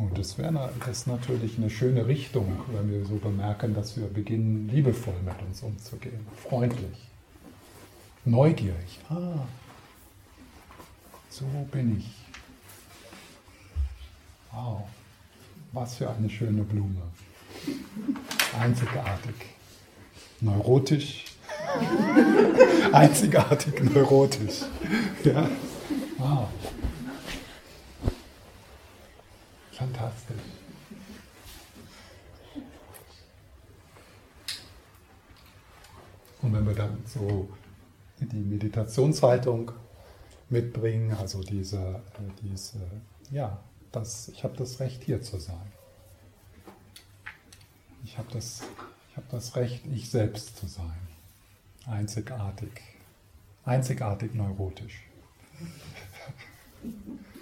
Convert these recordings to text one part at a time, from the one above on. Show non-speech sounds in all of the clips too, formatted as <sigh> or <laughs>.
Und das wäre das natürlich eine schöne Richtung, wenn wir so bemerken, dass wir beginnen, liebevoll mit uns umzugehen, freundlich, neugierig. Ah, so bin ich. Wow, was für eine schöne Blume. Einzigartig. Neurotisch. <laughs> Einzigartig neurotisch. Ja. Wow. Fantastisch. Und wenn wir dann so die Meditationshaltung mitbringen, also diese, äh, diese ja, das, ich habe das Recht hier zu sein. Ich habe das, hab das Recht, ich selbst zu sein. Einzigartig. Einzigartig neurotisch. <laughs>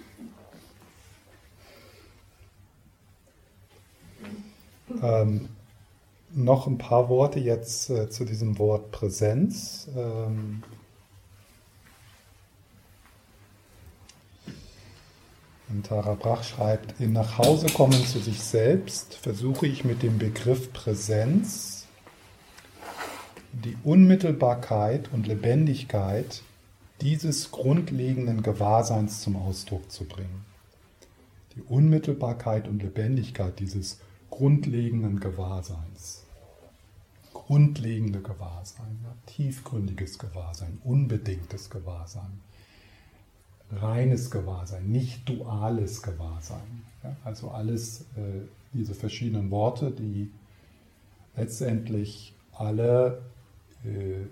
ähm, noch ein paar Worte jetzt äh, zu diesem Wort Präsenz. Ähm, Und Tara Brach schreibt, im Nachhausekommen zu sich selbst versuche ich mit dem Begriff Präsenz die Unmittelbarkeit und Lebendigkeit dieses grundlegenden Gewahrseins zum Ausdruck zu bringen. Die Unmittelbarkeit und Lebendigkeit dieses grundlegenden Gewahrseins. Grundlegende Gewahrsein, ja, tiefgründiges Gewahrsein, unbedingtes Gewahrsein reines Gewahrsein, nicht duales Gewahrsein. Ja, also alles äh, diese verschiedenen Worte, die letztendlich alle äh,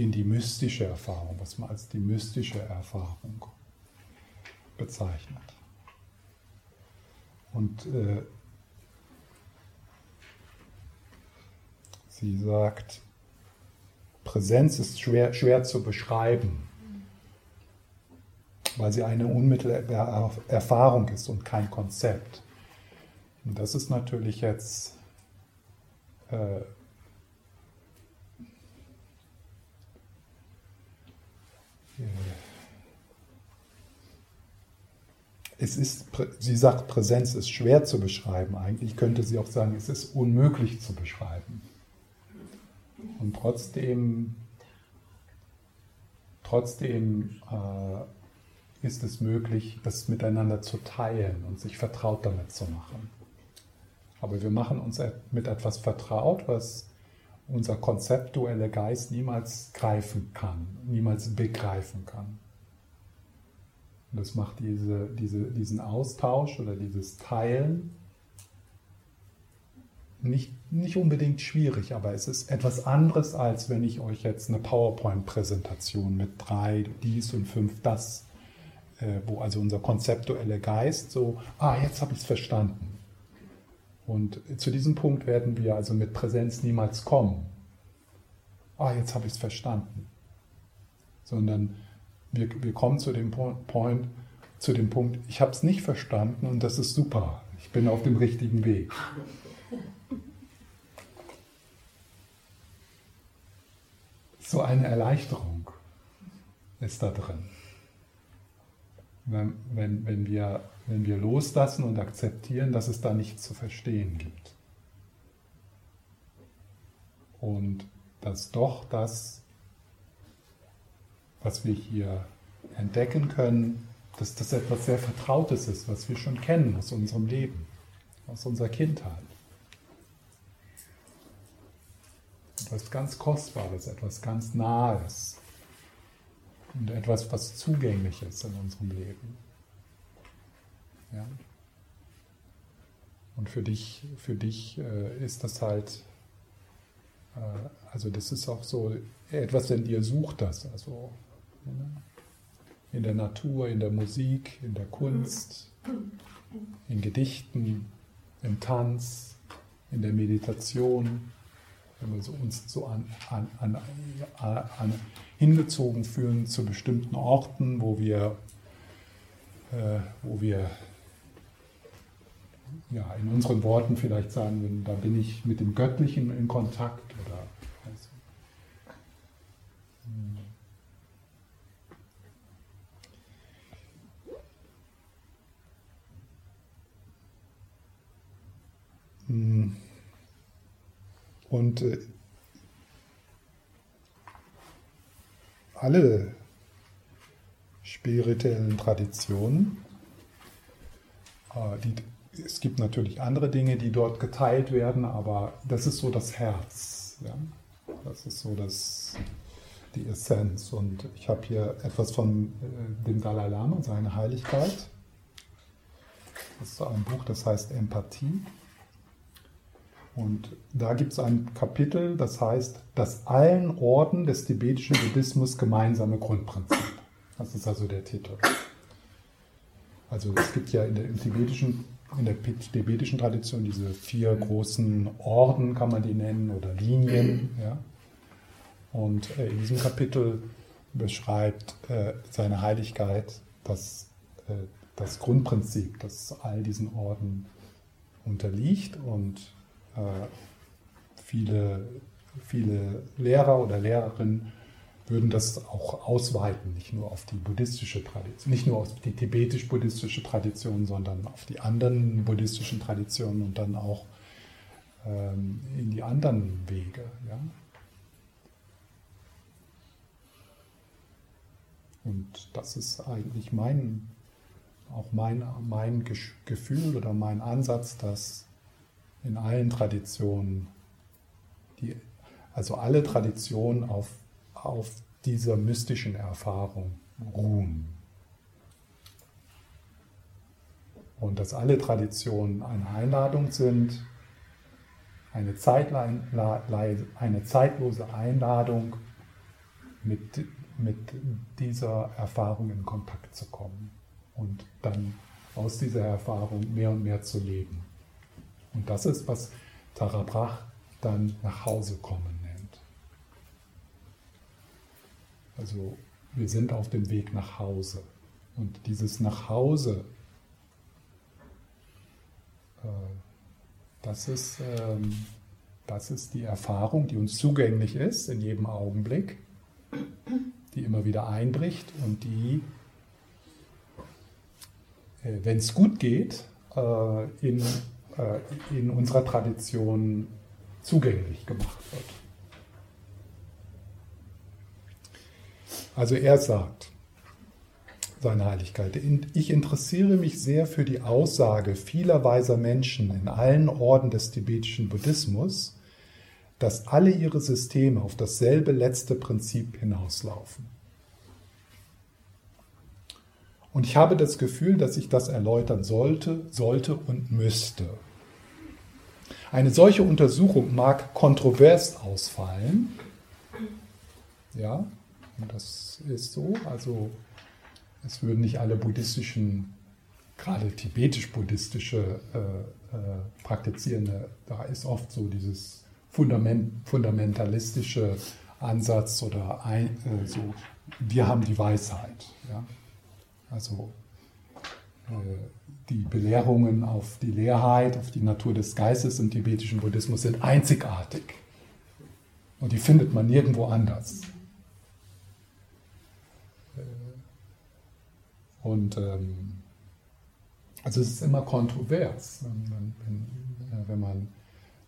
in die mystische Erfahrung, was man als die mystische Erfahrung bezeichnet. Und äh, sie sagt, Präsenz ist schwer, schwer zu beschreiben weil sie eine unmittelbare Erfahrung ist und kein Konzept. Und das ist natürlich jetzt äh, es ist, sie sagt, Präsenz ist schwer zu beschreiben. Eigentlich könnte sie auch sagen, es ist unmöglich zu beschreiben. Und trotzdem, trotzdem äh, ist es möglich, das miteinander zu teilen und sich vertraut damit zu machen. Aber wir machen uns mit etwas vertraut, was unser konzeptueller Geist niemals greifen kann, niemals begreifen kann. Und das macht diese, diese, diesen Austausch oder dieses Teilen nicht, nicht unbedingt schwierig, aber es ist etwas anderes, als wenn ich euch jetzt eine PowerPoint-Präsentation mit drei dies und fünf das äh, wo also unser konzeptueller Geist so, ah, jetzt habe ich es verstanden. Und zu diesem Punkt werden wir also mit Präsenz niemals kommen. Ah, jetzt habe ich es verstanden. Sondern wir, wir kommen zu dem Point, zu dem Punkt, ich habe es nicht verstanden und das ist super. Ich bin auf dem richtigen Weg. So eine Erleichterung ist da drin wenn, wenn, wenn, wir, wenn wir loslassen und akzeptieren, dass es da nichts zu verstehen gibt. Und dass doch das, was wir hier entdecken können, dass das etwas sehr Vertrautes ist, was wir schon kennen aus unserem Leben, aus unserer Kindheit. Etwas ganz Kostbares, etwas ganz Nahes, und etwas, was zugänglich ist in unserem Leben. Ja? Und für dich, für dich äh, ist das halt, äh, also das ist auch so, etwas in dir sucht das. Also in der Natur, in der Musik, in der Kunst, in Gedichten, im Tanz, in der Meditation, wenn wir so uns so an, an, an, an hingezogen fühlen zu bestimmten Orten, wo wir, äh, wo wir ja, in unseren Worten vielleicht sagen, da bin ich mit dem Göttlichen in Kontakt oder also, Mm. Und äh, alle spirituellen Traditionen, äh, die, es gibt natürlich andere Dinge, die dort geteilt werden, aber das ist so das Herz. Ja? Das ist so das, die Essenz. Und ich habe hier etwas von äh, dem Dalai Lama, seine Heiligkeit. Das ist ein Buch, das heißt Empathie. Und da gibt es ein Kapitel, das heißt, das allen Orden des tibetischen Buddhismus gemeinsame Grundprinzip. Das ist also der Titel. Also es gibt ja in der, tibetischen, in der tibetischen Tradition diese vier großen Orden, kann man die nennen, oder Linien. Ja. Und äh, in diesem Kapitel beschreibt äh, seine Heiligkeit das, äh, das Grundprinzip, das all diesen Orden unterliegt und viele, viele Lehrer oder Lehrerinnen würden das auch ausweiten, nicht nur auf die buddhistische Tradition, nicht nur auf die tibetisch-buddhistische Tradition, sondern auf die anderen buddhistischen Traditionen und dann auch ähm, in die anderen Wege. Ja? Und das ist eigentlich mein, auch mein, mein Gefühl oder mein Ansatz, dass in allen Traditionen, die, also alle Traditionen auf, auf dieser mystischen Erfahrung ruhen. Und dass alle Traditionen eine Einladung sind, eine, eine zeitlose Einladung, mit, mit dieser Erfahrung in Kontakt zu kommen und dann aus dieser Erfahrung mehr und mehr zu leben. Und das ist, was Tara Brach dann nach Hause kommen nennt. Also wir sind auf dem Weg nach Hause. Und dieses Nachhause, äh, das ist, ähm, das ist die Erfahrung, die uns zugänglich ist in jedem Augenblick, die immer wieder einbricht und die, äh, wenn es gut geht, äh, in äh, in unserer Tradition zugänglich gemacht wird. Also er sagt, seine Heiligkeit, ich interessiere mich sehr für die Aussage vieler weiser Menschen in allen Orden des tibetischen Buddhismus, dass alle ihre Systeme auf dasselbe letzte Prinzip hinauslaufen. Und ich habe das Gefühl, dass ich das erläutern sollte, sollte und müsste. Eine solche Untersuchung mag kontrovers ausfallen. Ja, das ist so. Also es würden nicht alle buddhistischen, gerade tibetisch-buddhistische äh, äh, Praktizierende, da ist oft so dieses Fundament, fundamentalistische Ansatz oder ein, äh, so, wir haben die Weisheit. Ja? Also äh, die Belehrungen auf die Leerheit, auf die Natur des Geistes im tibetischen Buddhismus sind einzigartig. Und die findet man nirgendwo anders. Äh, und ähm, also es ist immer kontrovers, wenn, wenn, wenn man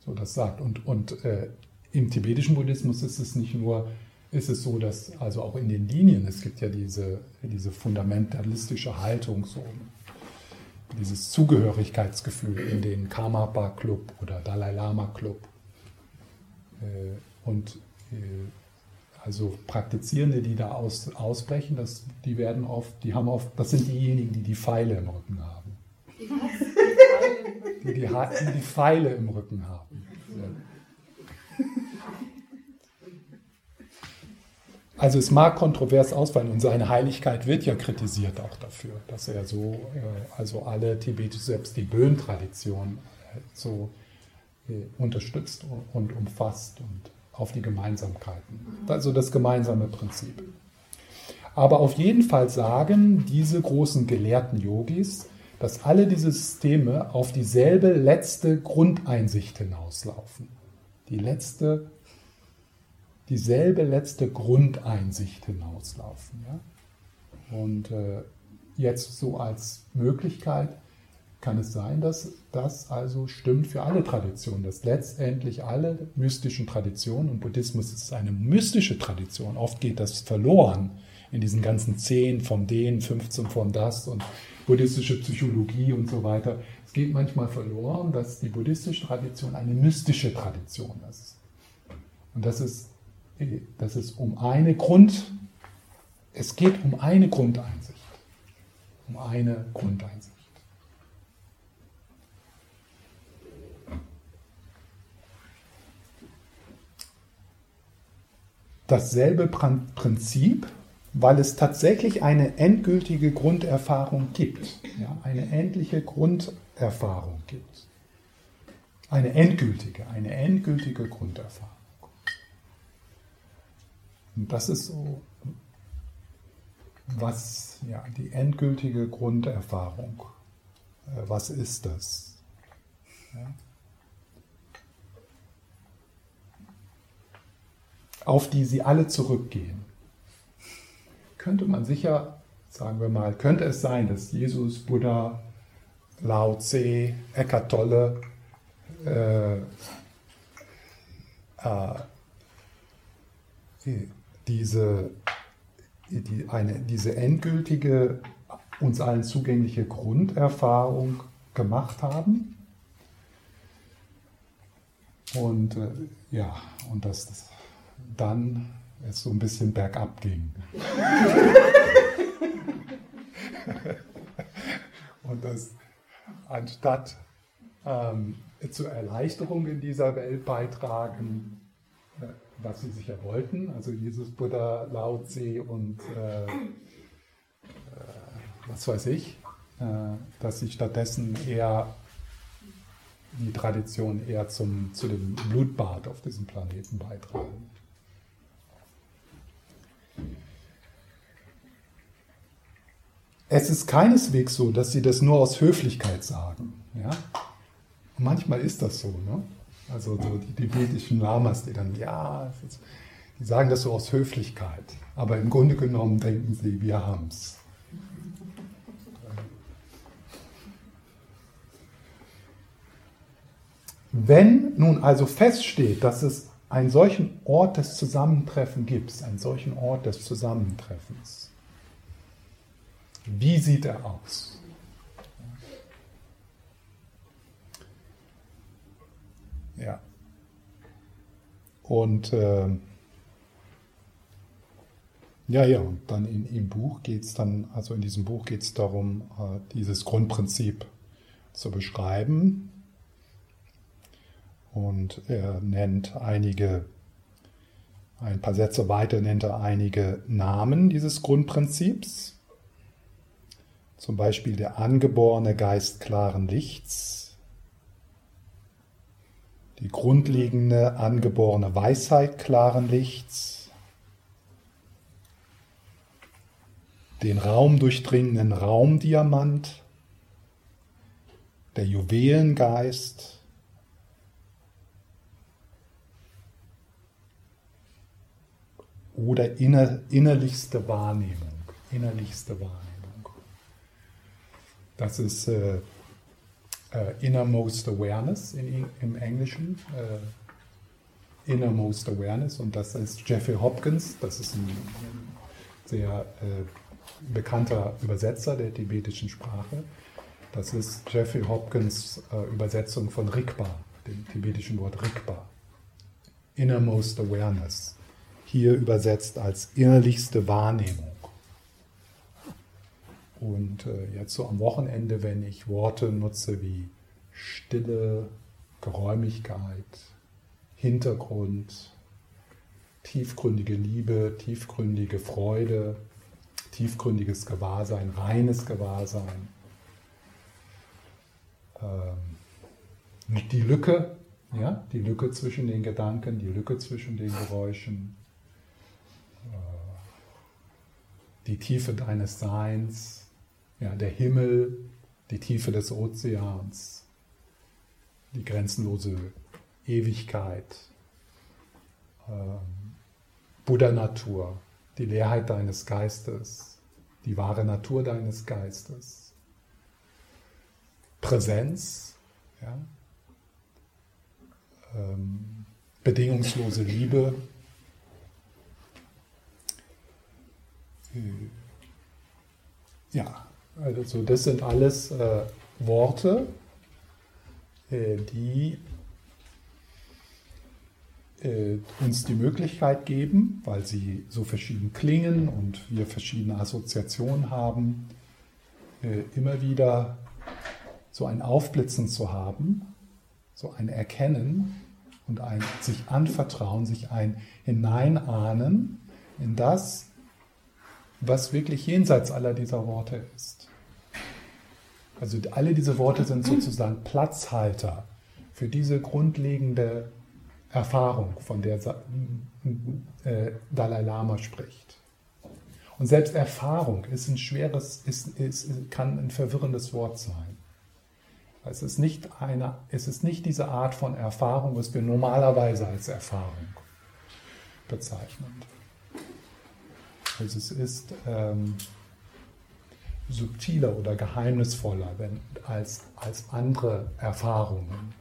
so das sagt. Und, und äh, im tibetischen Buddhismus ist es nicht nur ist es so, dass also auch in den Linien, es gibt ja diese, diese fundamentalistische Haltung, so dieses Zugehörigkeitsgefühl in den Karmapa Club oder Dalai Lama Club. Äh, und äh, also Praktizierende, die da aus, ausbrechen, das, die werden oft, die haben oft, das sind diejenigen, die die Pfeile im Rücken haben. Die die, die, die Pfeile im Rücken haben. Ja. Also es mag kontrovers ausfallen und seine Heiligkeit wird ja kritisiert auch dafür, dass er so, äh, also alle tibetische, selbst die Böhm-Tradition äh, so äh, unterstützt und umfasst und auf die Gemeinsamkeiten. Also das gemeinsame Prinzip. Aber auf jeden Fall sagen diese großen gelehrten Yogis, dass alle diese Systeme auf dieselbe letzte Grundeinsicht hinauslaufen. Die letzte dieselbe letzte Grundeinsicht hinauslaufen. Ja? Und äh, jetzt so als Möglichkeit kann es sein, dass das also stimmt für alle Traditionen, dass letztendlich alle mystischen Traditionen, und Buddhismus ist eine mystische Tradition, oft geht das verloren in diesen ganzen 10 von denen, 15 von das und buddhistische Psychologie und so weiter. Es geht manchmal verloren, dass die buddhistische Tradition eine mystische Tradition ist. Und das ist, das ist um eine Grund, es geht um eine Grundeinsicht. Um eine Grundeinsicht. dasselbe Prinzip, weil es tatsächlich eine endgültige Grunderfahrung gibt. Ja, eine endliche Grunderfahrung gibt. Eine endgültige, eine endgültige Grunderfahrung. Und das ist so, was, ja, die endgültige Grunderfahrung. Äh, was ist das? Ja. auf die sie alle zurückgehen. Könnte man sicher, sagen wir mal, könnte es sein, dass Jesus, Buddha, Lao Tse, Eckhart Tolle, äh, äh, diese, die, eine, diese endgültige, uns allen zugängliche Grunderfahrung gemacht haben. Und äh, ja, und das, das dann es so ein bisschen bergab ging. <laughs> Und dass anstatt ähm, zur Erleichterung in dieser Welt beitragen, äh, was sie sicher wollten, also Jesus, Buddha, Lao Tse und äh, äh, was weiß ich, äh, dass sie stattdessen eher die Tradition eher zum, zu dem Blutbad auf diesem Planeten beitragen. Es ist keineswegs so, dass sie das nur aus Höflichkeit sagen. Ja? Manchmal ist das so. Ne? Also so die tibetischen Lamas, die dann, ja, die sagen das so aus Höflichkeit. Aber im Grunde genommen denken sie, wir haben es. Wenn nun also feststeht, dass es einen solchen Ort des Zusammentreffens gibt, einen solchen Ort des Zusammentreffens, wie sieht er aus? Ja. Und äh, ja, ja, und dann in, im Buch geht es dann, also in diesem Buch geht es darum, äh, dieses Grundprinzip zu beschreiben. Und er nennt einige, ein paar Sätze weiter nennt er einige Namen dieses Grundprinzips zum Beispiel der angeborene Geist klaren Lichts, die grundlegende angeborene Weisheit klaren Lichts, den raumdurchdringenden Raumdiamant, der Juwelengeist, oder inner, innerlichste Wahrnehmung, innerlichste Wahrnehmung. Das ist äh, äh, Innermost Awareness in, im Englischen. Äh, Innermost Awareness und das ist Jeffrey Hopkins. Das ist ein, sehr äh, bekannter Übersetzer der tibetischen Sprache. Das ist Jeffrey Hopkins äh, Übersetzung von Rigpa, dem tibetischen Wort Rigpa. Innermost Awareness. Hier übersetzt als innerlichste Wahrnehmung. Und äh, jetzt so am Wochenende, wenn ich Worte nutze wie Stille, Geräumigkeit, Hintergrund, tiefgründige Liebe, tiefgründige Freude, tiefgründiges Gewahrsein, reines Gewahrsein. Ähm, die Lücke, ja, die Lücke zwischen den Gedanken, die Lücke zwischen den Geräuschen, äh, die Tiefe deines Seins, ja, der Himmel, die Tiefe des Ozeans, die grenzenlose Ewigkeit, ähm, Buddha-Natur, die Leerheit deines Geistes, die wahre Natur deines Geistes. Präsenz, ja? ähm, bedingungslose Liebe. Äh, ja, also das sind alles äh, Worte, äh, die äh, uns die Möglichkeit geben, weil sie so verschieden klingen und wir verschiedene Assoziationen haben, äh, immer wieder so ein Aufblitzen zu haben, so ein Erkennen und ein sich anvertrauen, sich ein Hineinahnen in das, was wirklich jenseits aller dieser Worte ist. Also alle diese Worte sind sozusagen Platzhalter für diese grundlegende Erfahrung, von der äh, Dalai Lama spricht. Und selbst Erfahrung ist ein schweres, ist, ist, kann ein verwirrendes Wort sein. Es ist, nicht eine, es ist nicht diese Art von Erfahrung, was wir normalerweise als Erfahrung bezeichnen. Also es ist ähm, subtiler oder geheimnisvoller wenn, als, als andere Erfahrungen.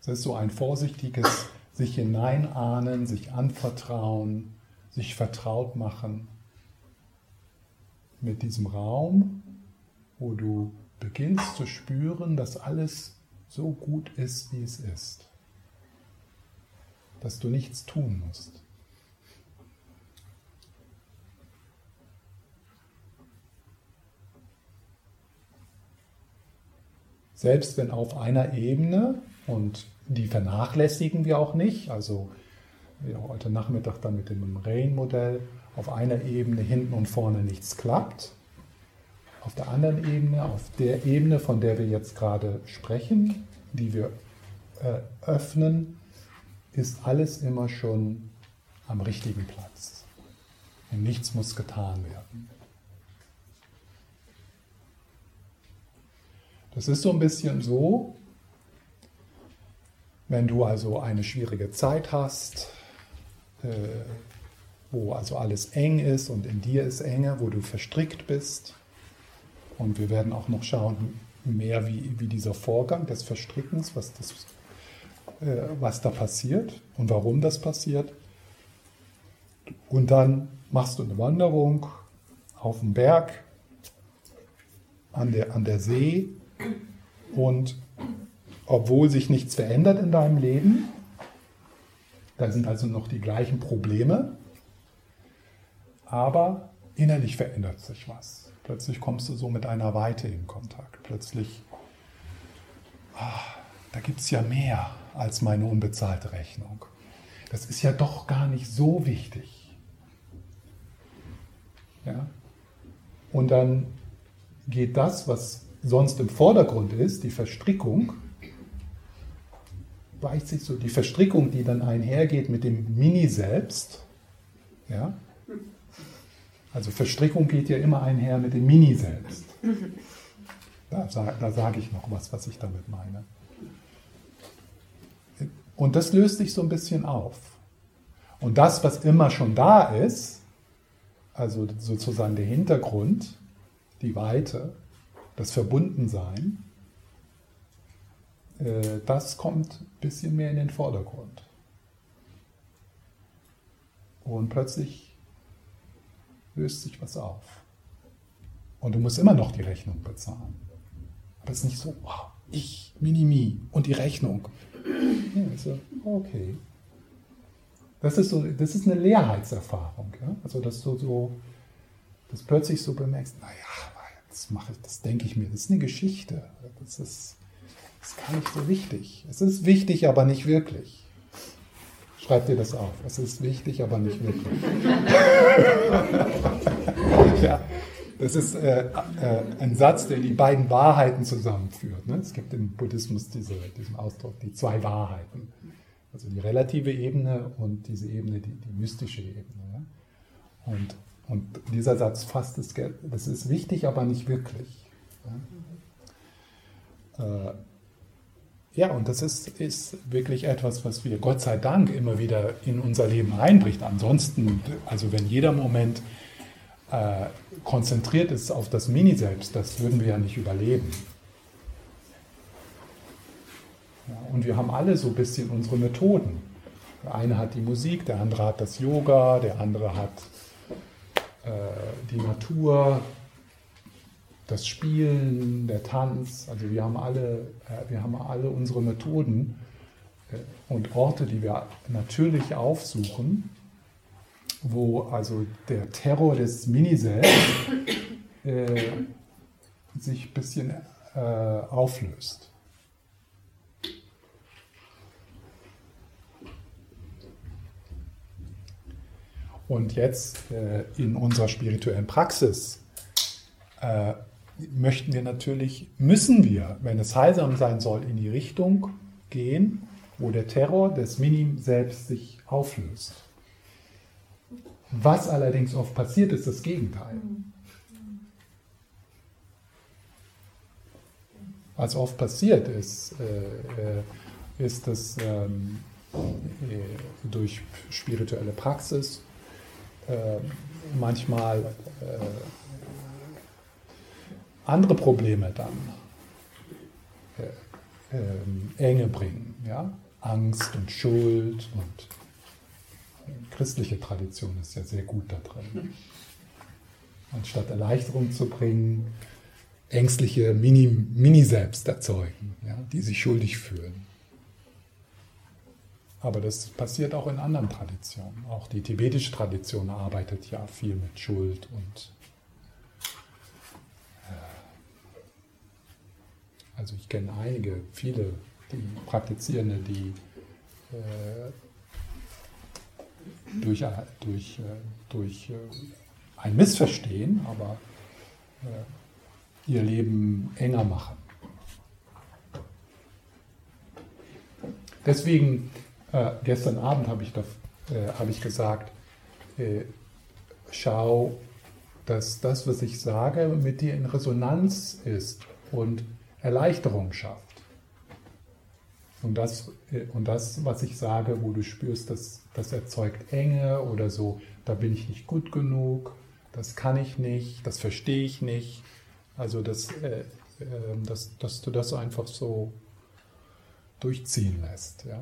Es ist so ein vorsichtiges sich hineinahnen, sich anvertrauen, sich vertraut machen mit diesem Raum, wo du beginnst zu spüren, dass alles so gut ist, wie es ist. Dass du nichts tun musst. Selbst wenn auf einer Ebene, und die vernachlässigen wir auch nicht, also wie heute Nachmittag dann mit dem Rain-Modell, auf einer Ebene hinten und vorne nichts klappt, auf der anderen Ebene, auf der Ebene, von der wir jetzt gerade sprechen, die wir äh, öffnen, ist alles immer schon am richtigen Platz. Und nichts muss getan werden. Das ist so ein bisschen so, wenn du also eine schwierige Zeit hast, äh, wo also alles eng ist und in dir ist Enge, wo du verstrickt bist. Und wir werden auch noch schauen, mehr wie, wie dieser Vorgang des Verstrickens, was, das, äh, was da passiert und warum das passiert. Und dann machst du eine Wanderung auf dem Berg, an der, an der See und obwohl sich nichts verändert in deinem Leben, da sind also noch die gleichen Probleme, aber innerlich verändert sich was. Plötzlich kommst du so mit einer Weite in Kontakt. Plötzlich, ach, da gibt es ja mehr als meine unbezahlte Rechnung. Das ist ja doch gar nicht so wichtig. Ja? Und dann geht das, was sonst im Vordergrund ist, die Verstrickung, weicht sich so die Verstrickung, die dann einhergeht mit dem Mini-Selbst. Ja? Also Verstrickung geht ja immer einher mit dem Mini-Selbst. Da, da sage ich noch was, was ich damit meine. Und das löst sich so ein bisschen auf. Und das, was immer schon da ist, also sozusagen der Hintergrund, die Weite, das Verbundensein, äh, das kommt ein bisschen mehr in den Vordergrund. Und plötzlich löst sich was auf. Und du musst immer noch die Rechnung bezahlen. Aber es ist nicht so, wow, ich, Minimi und die Rechnung. Ja, also, okay. Das ist, so, das ist eine Leerheitserfahrung. Ja? Also, dass du so, dass plötzlich so bemerkst, naja, das mache ich, das denke ich mir, das ist eine Geschichte. Das ist, das ist gar nicht so wichtig. Es ist wichtig, aber nicht wirklich. Schreib dir das auf. Es ist wichtig, aber nicht wirklich. <laughs> ja, das ist äh, äh, ein Satz, der die beiden Wahrheiten zusammenführt. Ne? Es gibt im Buddhismus diese, diesen Ausdruck, die zwei Wahrheiten. Also die relative Ebene und diese Ebene, die, die mystische Ebene. Ja? Und und dieser Satz fasst es, das ist wichtig, aber nicht wirklich. Ja, äh, ja und das ist, ist wirklich etwas, was wir Gott sei Dank immer wieder in unser Leben einbricht. Ansonsten, also wenn jeder Moment äh, konzentriert ist auf das Mini-Selbst, das würden wir ja nicht überleben. Ja, und wir haben alle so ein bisschen unsere Methoden. Der eine hat die Musik, der andere hat das Yoga, der andere hat die Natur, das Spielen, der Tanz. Also wir haben alle, äh, wir haben alle unsere Methoden äh, und Orte, die wir natürlich aufsuchen, wo also der Terror des Miniselbst äh, sich ein bisschen äh, auflöst. Und jetzt äh, in unserer spirituellen Praxis äh, möchten wir natürlich, müssen wir, wenn es heilsam sein soll, in die Richtung gehen, wo der Terror des Minim selbst sich auflöst. Was allerdings oft passiert, ist das Gegenteil. Was oft passiert ist, äh, äh ist, dass ähm, äh, durch spirituelle Praxis manchmal äh, andere Probleme dann äh, Enge bringen. Ja? Angst und Schuld und christliche Tradition ist ja sehr gut da drin. Anstatt Erleichterung zu bringen, ängstliche Mini-Selbst Mini erzeugen, ja, die sich schuldig fühlen. Aber das passiert auch in anderen Traditionen. Auch die tibetische Tradition arbeitet ja viel mit Schuld und äh, also ich kenne einige, viele die Praktizierende, die äh, durch, durch, äh, durch äh, ein Missverstehen, aber äh, ihr Leben enger machen. Deswegen äh, gestern Abend habe ich, äh, hab ich gesagt, äh, schau, dass das, was ich sage, mit dir in Resonanz ist und Erleichterung schafft. Und das, äh, und das, was ich sage, wo du spürst, dass das erzeugt Enge oder so, da bin ich nicht gut genug, das kann ich nicht, das verstehe ich nicht. Also, dass, äh, äh, dass, dass du das einfach so durchziehen lässt. Ja?